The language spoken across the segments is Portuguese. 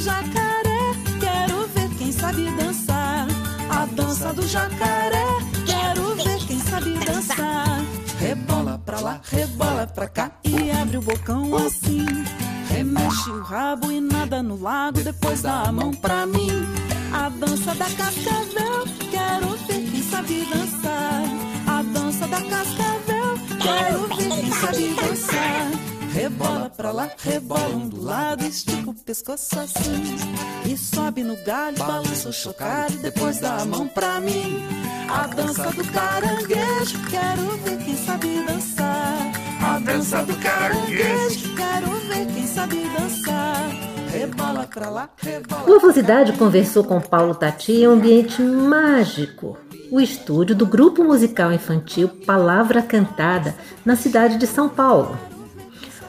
Jacaré, quero ver quem sabe dançar. A dança do jacaré, quero ver quem sabe dançar. Rebola pra lá, rebola pra cá e abre o bocão assim. Remexe o rabo e nada no lago, depois dá a mão pra mim. A dança da cascavel, quero ver quem sabe dançar. A dança da cascavel, quero ver quem sabe dançar. Rebola pra lá, rebola um do lado, estica o pescoço assim. E sobe no galho, balança o chocalho, depois dá a mão pra mim. A dança do caranguejo, quero ver quem sabe dançar. A dança do caranguejo, quero ver quem sabe dançar. Rebola pra lá, rebola O Avosidade conversou com Paulo Tati em um ambiente mágico, o estúdio do grupo musical infantil Palavra Cantada, na cidade de São Paulo.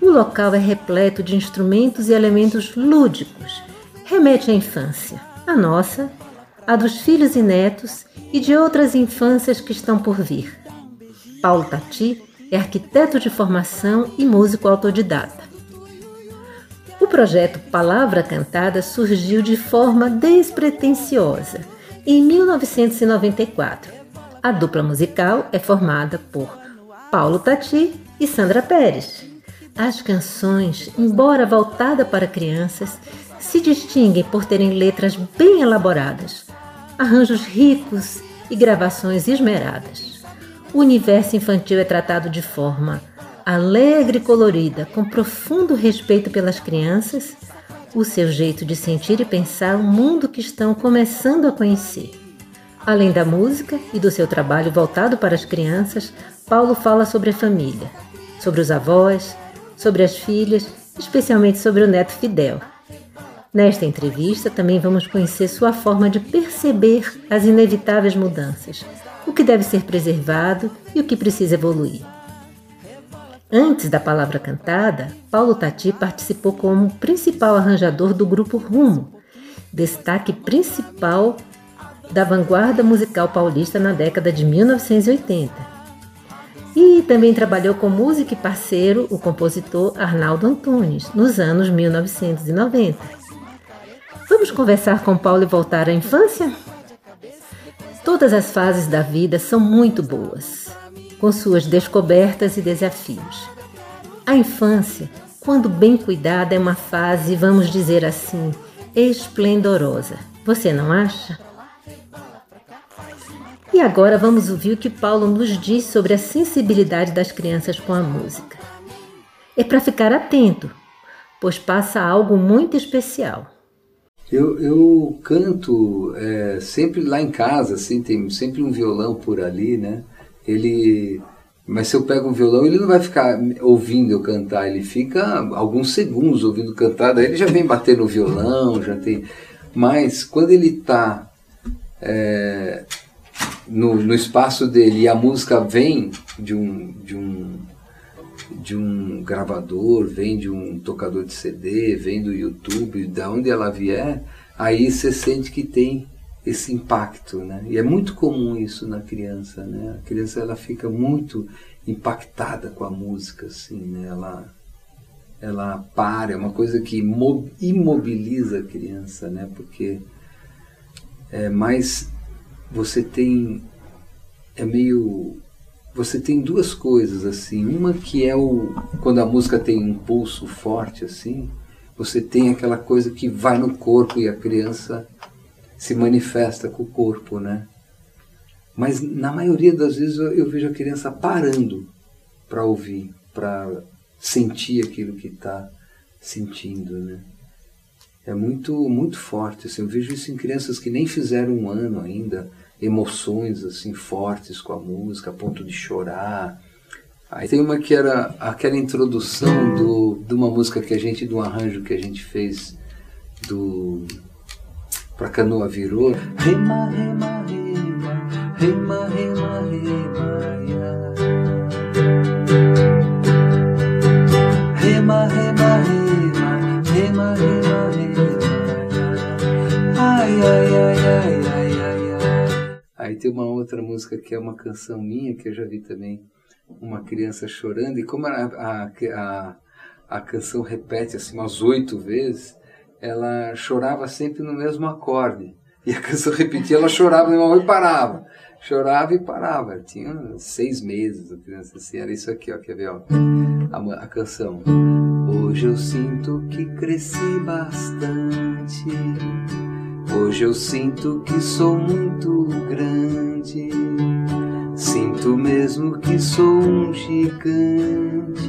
O local é repleto de instrumentos e elementos lúdicos. Remete à infância, a nossa, a dos filhos e netos e de outras infâncias que estão por vir. Paulo Tati é arquiteto de formação e músico autodidata. O projeto Palavra Cantada surgiu de forma despretensiosa em 1994. A dupla musical é formada por Paulo Tati e Sandra Pérez. As canções, embora voltada para crianças, se distinguem por terem letras bem elaboradas, arranjos ricos e gravações esmeradas. O universo infantil é tratado de forma alegre e colorida, com profundo respeito pelas crianças, o seu jeito de sentir e pensar o mundo que estão começando a conhecer. Além da música e do seu trabalho voltado para as crianças, Paulo fala sobre a família, sobre os avós, sobre as filhas, especialmente sobre o neto Fidel. Nesta entrevista também vamos conhecer sua forma de perceber as inevitáveis mudanças, o que deve ser preservado e o que precisa evoluir. Antes da palavra cantada, Paulo Tati participou como principal arranjador do grupo Rumo, destaque principal da vanguarda musical paulista na década de 1980. E também trabalhou com músico e parceiro, o compositor Arnaldo Antunes, nos anos 1990. Vamos conversar com Paulo e voltar à infância? Todas as fases da vida são muito boas, com suas descobertas e desafios. A infância, quando bem cuidada, é uma fase, vamos dizer assim, esplendorosa. Você não acha? E agora vamos ouvir o que Paulo nos diz sobre a sensibilidade das crianças com a música. É para ficar atento, pois passa algo muito especial. Eu, eu canto é, sempre lá em casa, assim, tem sempre um violão por ali, né? Ele, mas se eu pego um violão, ele não vai ficar ouvindo eu cantar, ele fica alguns segundos ouvindo cantar, daí ele já vem bater no violão, já tem. Mas quando ele está é, no, no espaço dele e a música vem de um, de um de um gravador, vem de um tocador de CD, vem do YouTube, da onde ela vier, aí você sente que tem esse impacto, né? E é muito comum isso na criança, né? A criança ela fica muito impactada com a música, assim, né? Ela ela para, é uma coisa que imobiliza a criança, né? Porque é mais você tem é meio você tem duas coisas assim. Uma que é o quando a música tem um pulso forte assim você tem aquela coisa que vai no corpo e a criança se manifesta com o corpo né? Mas na maioria das vezes eu, eu vejo a criança parando para ouvir para sentir aquilo que está sentindo né? É muito muito forte. Assim, eu vejo isso em crianças que nem fizeram um ano ainda, emoções assim fortes com a música, a ponto de chorar. Aí tem uma que era aquela introdução do, de uma música que a gente, do arranjo que a gente fez do para canoa virou. Rema, rema, rema, rema, rema, rema. Rema, rema, rema, rema, rema, rema. Ai, ai, ai, ai, tem uma outra música que é uma canção minha, que eu já vi também uma criança chorando, e como a, a, a, a canção repete assim umas oito vezes, ela chorava sempre no mesmo acorde. E a canção repetia, ela chorava e parava. Chorava e parava. Tinha seis meses a criança assim. Era isso aqui, ó. Quer ver, ó? A, a canção. Hoje eu sinto que cresci bastante. Hoje eu sinto que sou muito grande. Sinto mesmo que sou um gigante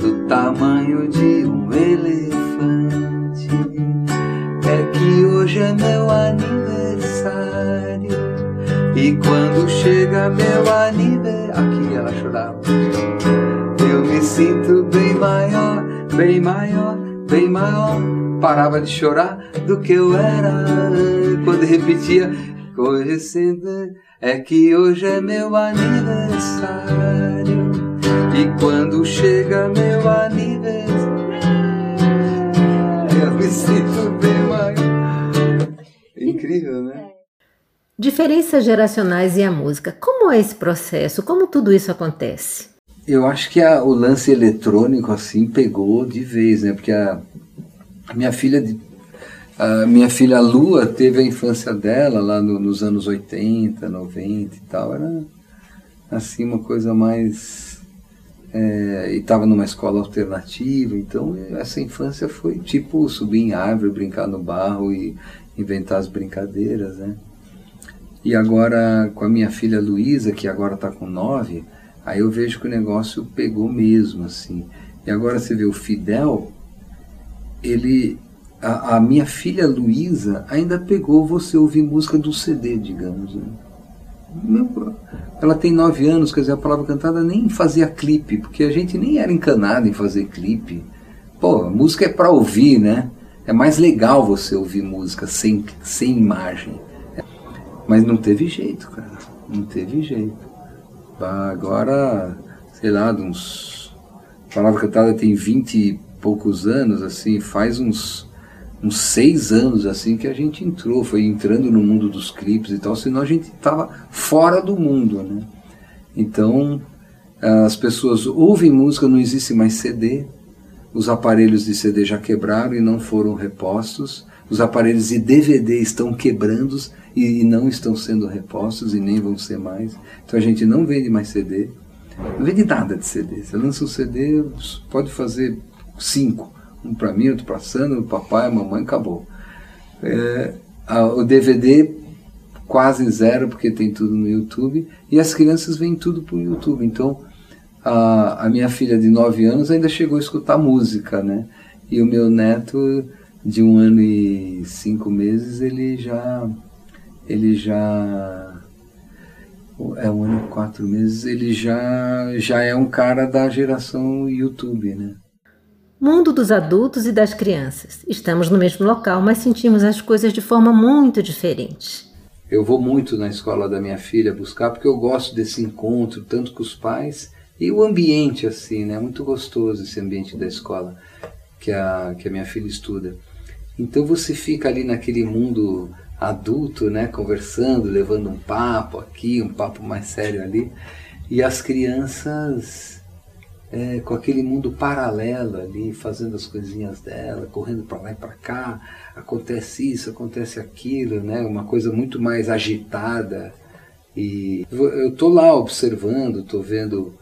do tamanho de um elefante. É que hoje é meu aniversário e quando chega meu aniversário, aqui ela chorava. Eu me sinto bem maior, bem maior, bem maior. Parava de chorar do que eu era quando repetia. Hoje é que hoje é meu aniversário e quando chega meu aniversário eu me sinto bem maior. Incrível, né? Diferenças geracionais e a música. Como é esse processo? Como tudo isso acontece? Eu acho que a, o lance eletrônico assim pegou de vez, né? Porque a, minha filha a minha filha Lua teve a infância dela lá no, nos anos 80, 90 e tal. Era assim uma coisa mais é, e estava numa escola alternativa, então essa infância foi tipo subir em árvore, brincar no barro e inventar as brincadeiras, né? E agora com a minha filha Luísa, que agora está com nove, aí eu vejo que o negócio pegou mesmo, assim. E agora você vê o Fidel, ele, a, a minha filha Luísa ainda pegou você ouvir música do CD, digamos. Né? ela tem nove anos, quer dizer, a palavra cantada nem fazia clipe, porque a gente nem era encanado em fazer clipe. Pô, música é para ouvir, né? É mais legal você ouvir música sem, sem imagem. Mas não teve jeito, cara. Não teve jeito. Agora, sei lá, uns. A palavra cantada tem vinte e poucos anos, assim, faz uns uns seis anos assim que a gente entrou, foi entrando no mundo dos clipes e tal, senão a gente estava fora do mundo, né? Então as pessoas ouvem música, não existe mais CD, os aparelhos de CD já quebraram e não foram repostos, os aparelhos de DVD estão quebrando e, não estão sendo repostos e nem vão ser mais. Então a gente não vende mais CD, não vende nada de CD. Você lança um CD, pode fazer cinco um para mim, outro para Sandra, o papai, a mamãe, acabou. É, a, o DVD quase zero, porque tem tudo no YouTube, e as crianças veem tudo por YouTube. Então, a, a minha filha de 9 anos ainda chegou a escutar música, né? E o meu neto de um ano e cinco meses, ele já. Ele já. É um ano e quatro meses, ele já, já é um cara da geração YouTube, né? Mundo dos adultos e das crianças. Estamos no mesmo local, mas sentimos as coisas de forma muito diferente. Eu vou muito na escola da minha filha buscar porque eu gosto desse encontro, tanto com os pais e o ambiente assim, né? Muito gostoso esse ambiente da escola que a, que a minha filha estuda. Então você fica ali naquele mundo adulto, né? Conversando, levando um papo aqui, um papo mais sério ali. E as crianças é, com aquele mundo paralelo ali, fazendo as coisinhas dela, correndo para lá e para cá, acontece isso, acontece aquilo, né? Uma coisa muito mais agitada. E eu tô lá observando, tô vendo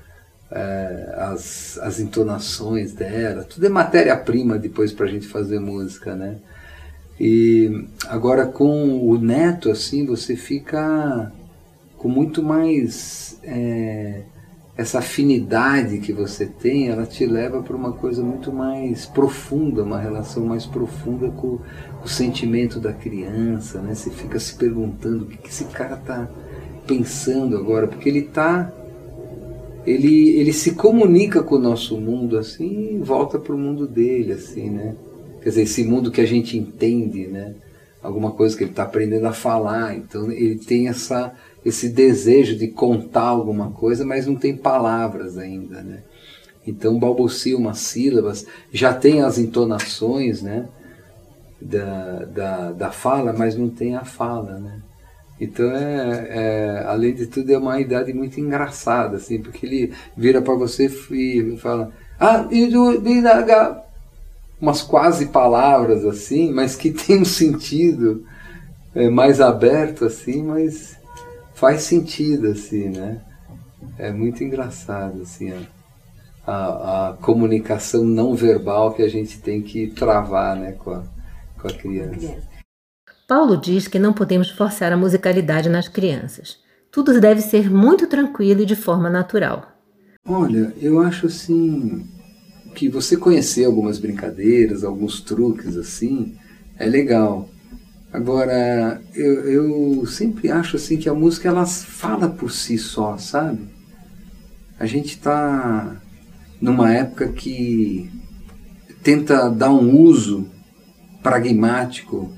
é, as, as entonações dela, tudo é matéria-prima depois para a gente fazer música, né? E agora com o neto, assim, você fica com muito mais é, essa afinidade que você tem, ela te leva para uma coisa muito mais profunda, uma relação mais profunda com, com o sentimento da criança, né? Você fica se perguntando o que, que esse cara está pensando agora, porque ele está ele, ele se comunica com o nosso mundo assim e volta para o mundo dele, assim, né? Quer dizer, esse mundo que a gente entende, né? Alguma coisa que ele está aprendendo a falar. Então ele tem essa, esse desejo de contar alguma coisa, mas não tem palavras ainda, né? Então balbucia umas sílabas, já tem as entonações, né? Da, da, da fala, mas não tem a fala, né? Então, é, é, além de tudo, é uma idade muito engraçada, assim, porque ele vira para você e fala, ah, umas quase palavras assim, mas que tem um sentido é, mais aberto assim, mas faz sentido assim, né? É muito engraçado assim a, a, a comunicação não verbal que a gente tem que travar, né, com a, com a criança. Paulo diz que não podemos forçar a musicalidade nas crianças. Tudo deve ser muito tranquilo e de forma natural. Olha, eu acho assim que você conhecer algumas brincadeiras, alguns truques assim, é legal. Agora, eu, eu sempre acho assim que a música ela fala por si só, sabe? A gente está numa época que tenta dar um uso pragmático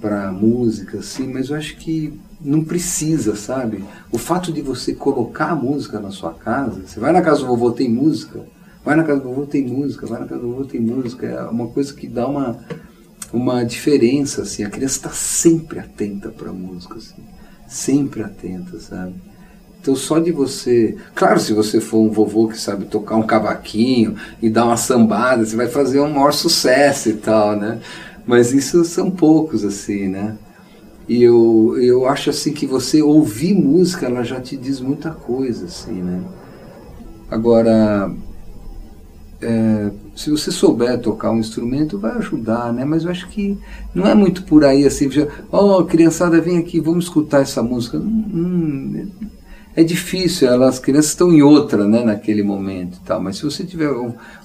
para música, assim, mas eu acho que não precisa, sabe? O fato de você colocar a música na sua casa, você vai na casa do vovô tem música, vai na casa do vovô tem música, vai na casa do vovô tem música, é uma coisa que dá uma uma diferença assim. A criança está sempre atenta para a música, assim, sempre atenta, sabe? Então só de você, claro, se você for um vovô que sabe tocar um cavaquinho e dar uma sambada, você vai fazer um maior sucesso e tal, né? Mas isso são poucos, assim, né? E eu, eu acho assim que você ouvir música, ela já te diz muita coisa, assim, né? Agora, é, se você souber tocar um instrumento, vai ajudar, né? Mas eu acho que não é muito por aí, assim, ó, oh, criançada, vem aqui, vamos escutar essa música. Hum, é difícil, elas, as crianças estão em outra, né, naquele momento e tal, mas se você estiver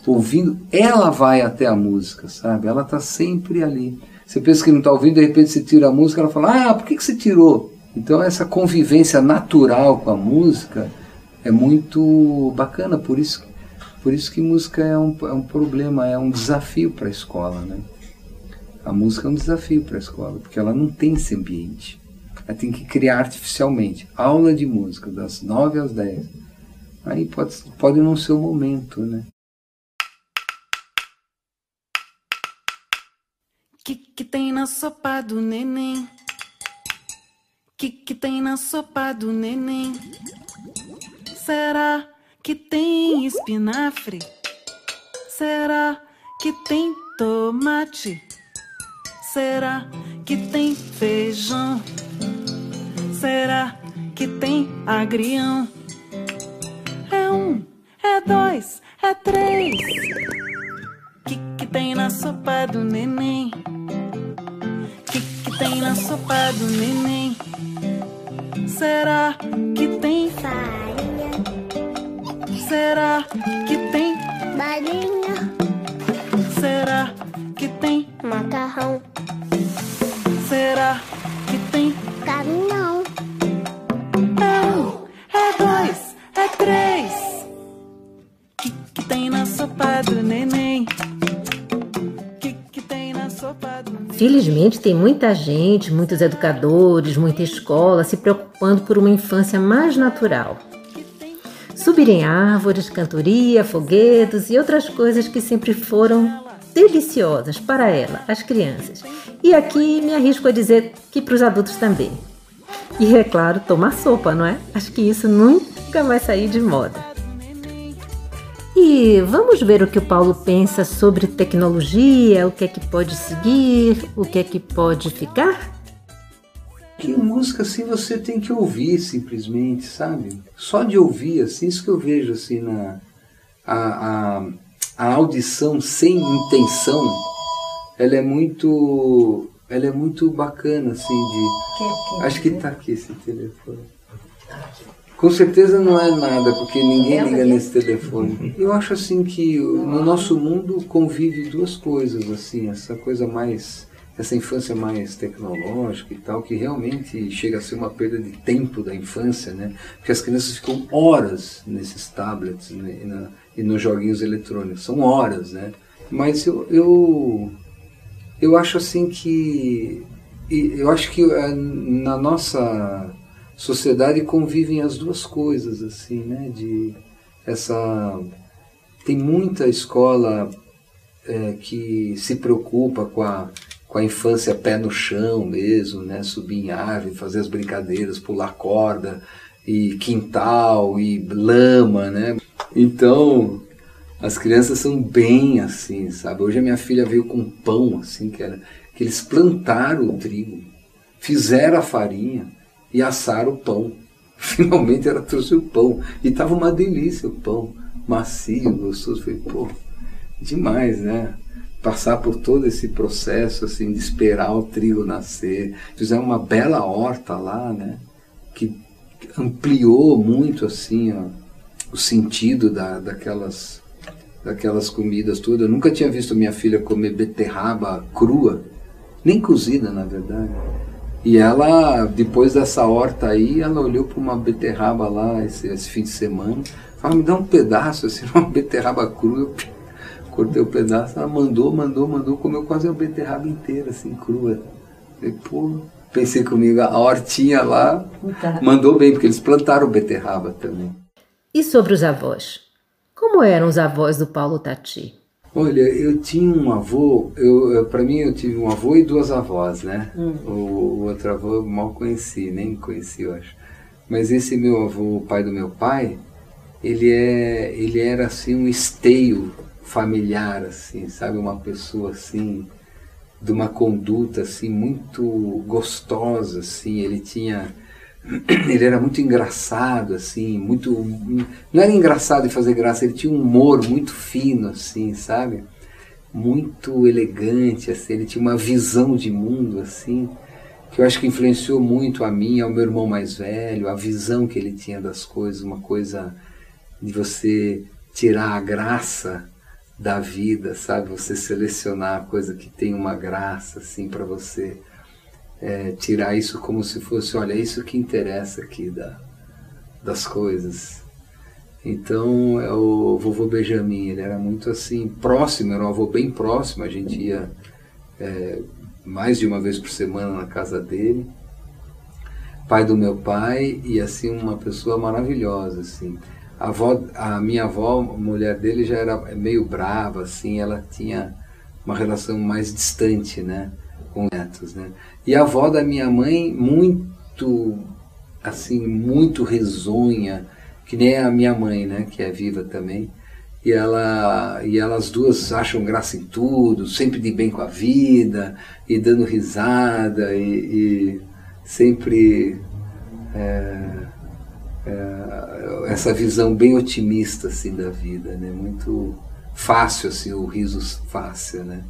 ouvindo, ela vai até a música, sabe? Ela está sempre ali. Você pensa que não está ouvindo, de repente você tira a música, ela fala, ah, por que, que você tirou? Então essa convivência natural com a música é muito bacana, por isso, por isso que música é um, é um problema, é um desafio para a escola, né? A música é um desafio para a escola, porque ela não tem esse ambiente. Ela tem que criar artificialmente. Aula de música, das 9 às 10. Aí pode, pode não ser o momento, né? Que que tem na sopa do neném? Que que tem na sopa do neném? Será que tem espinafre? Será que tem tomate? Será que tem feijão? Será que tem agrião? É um, é dois, é três. Que que tem na sopa do neném? Que que tem na sopa do neném? Será que tem farinha? Será que tem balinha? Será que tem macarrão? Será que tem caminhão? Que que tem na sopa do neném? Que que tem na sopa do neném? Felizmente, tem muita gente, muitos educadores, muita escola se preocupando por uma infância mais natural. Subir em árvores, cantoria, foguetos e outras coisas que sempre foram deliciosas para ela, as crianças. E aqui me arrisco a dizer que para os adultos também. E é claro, tomar sopa, não é? Acho que isso nunca vai sair de moda. E vamos ver o que o Paulo pensa sobre tecnologia, o que é que pode seguir, o que é que pode ficar? Que música assim você tem que ouvir simplesmente, sabe? Só de ouvir, assim, isso que eu vejo assim na a, a, a audição sem intenção, ela é muito ela é muito bacana assim de acho que tá aqui esse telefone Com certeza não é nada, porque ninguém liga nesse telefone. Eu acho assim que no nosso mundo convive duas coisas, assim, essa coisa mais, essa infância mais tecnológica e tal, que realmente chega a ser uma perda de tempo da infância, né? Porque as crianças ficam horas nesses tablets né? e, na, e nos joguinhos eletrônicos, são horas, né? Mas eu, eu, eu acho assim que, eu acho que eh, na nossa sociedade convivem as duas coisas assim, né? De essa tem muita escola é, que se preocupa com a com a infância pé no chão mesmo, né? Subir em árvore, fazer as brincadeiras, pular corda e quintal e lama, né? Então as crianças são bem assim, sabe? Hoje a minha filha veio com pão assim que era que eles plantaram o trigo, fizeram a farinha e assaram o pão. Finalmente ela trouxe o pão. E estava uma delícia o pão, macio, gostoso. Falei, pô, demais, né? Passar por todo esse processo assim de esperar o trigo nascer. Fizeram uma bela horta lá, né? Que ampliou muito assim ó, o sentido da, daquelas, daquelas comidas todas. Eu nunca tinha visto minha filha comer beterraba crua, nem cozida na verdade. E ela, depois dessa horta aí, ela olhou para uma beterraba lá esse, esse, fim de semana, falou, me dá um pedaço, assim, uma beterraba crua. Eu cortei o um pedaço, ela mandou, mandou, mandou, comeu quase a beterraba inteira, assim, crua. Falei, pô, pensei comigo, a hortinha lá mandou bem, porque eles plantaram beterraba também. E sobre os avós? Como eram os avós do Paulo Tati? Olha, eu tinha um avô, eu, para mim eu tive um avô e duas avós, né? Hum. O, o, outro avô eu mal conheci, nem conheci, eu acho. Mas esse meu avô, o pai do meu pai, ele, é, ele era assim um esteio familiar, assim, sabe? Uma pessoa assim, de uma conduta assim muito gostosa, assim. Ele tinha ele era muito engraçado, assim, muito. Não era engraçado de fazer graça, ele tinha um humor muito fino, assim, sabe? Muito elegante, assim, ele tinha uma visão de mundo, assim, que eu acho que influenciou muito a mim, ao meu irmão mais velho, a visão que ele tinha das coisas, uma coisa de você tirar a graça da vida, sabe? Você selecionar a coisa que tem uma graça, assim, para você é, tirar isso como se fosse, olha, é isso que interessa aqui da, das coisas. Então, é o vovô Benjamin, ele era muito assim, próximo, era um avô bem próximo, a gente ia é, mais de uma vez por semana na casa dele. Pai do meu pai e assim uma pessoa maravilhosa, assim. A, avó, a minha avó, a mulher dele já era meio brava, assim, ela tinha uma relação mais distante, né? com netos, né? E a avó da minha mãe muito assim, muito risonha, que nem a minha mãe, né, que é viva também. E ela e elas duas acham graça em tudo, sempre de bem com a vida e dando risada e, e sempre é, é, essa visão bem otimista assim da vida, né? Muito fácil assim, o riso fácil, né?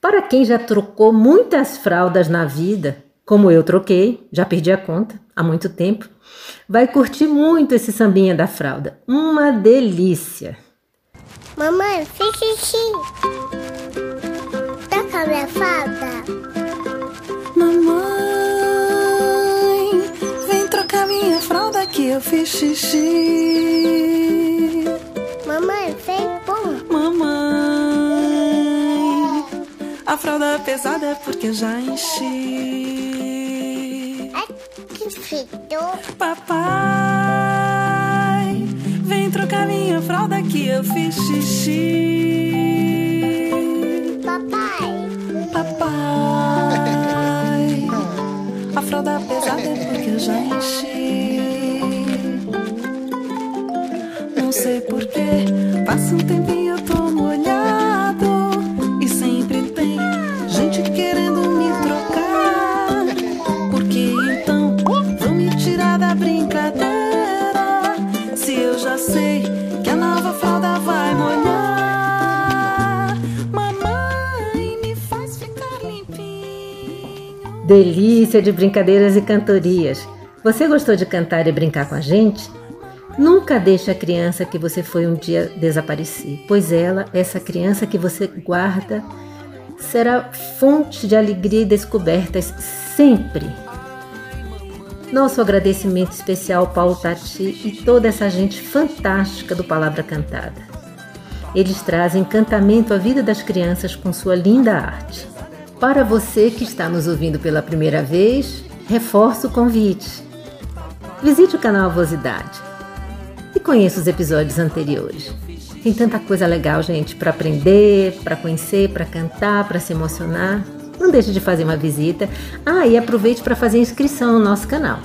Para quem já trocou muitas fraldas na vida, como eu troquei, já perdi a conta há muito tempo, vai curtir muito esse sambinha da fralda. Uma delícia! Mamãe, fiz xixi. Toca minha fralda. Fralda que eu fiz xixi. Mamãe, vem pum. A fralda pesada é porque eu já enchi. Ai, que fedor. Papai, vem trocar minha fralda que eu fiz xixi. Papai. Papai, a fralda pesada é porque eu já enchi. Sei porquê, passa um tempinho eu tô molhado e sempre tem gente querendo me trocar. Porque então vão me tirar da brincadeira. Se eu já sei que a nova fralda vai molhar, mamãe me faz ficar limpinho. Delícia de brincadeiras e cantorias. Você gostou de cantar e brincar com a gente? Nunca deixe a criança que você foi um dia desaparecer, pois ela, essa criança que você guarda, será fonte de alegria e descobertas sempre. Nosso agradecimento especial ao Paulo Tati e toda essa gente fantástica do Palavra Cantada. Eles trazem encantamento à vida das crianças com sua linda arte. Para você que está nos ouvindo pela primeira vez, reforço o convite. Visite o canal Avosidade e conheça os episódios anteriores. Tem tanta coisa legal, gente, para aprender, para conhecer, para cantar, para se emocionar. Não deixe de fazer uma visita. Ah, e aproveite para fazer inscrição no nosso canal.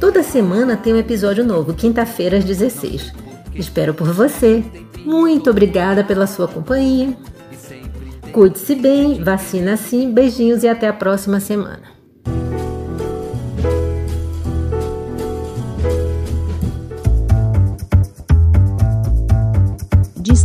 Toda semana tem um episódio novo, quinta-feira às 16. Espero por você. Muito obrigada pela sua companhia. Cuide-se bem, vacina sim, beijinhos e até a próxima semana.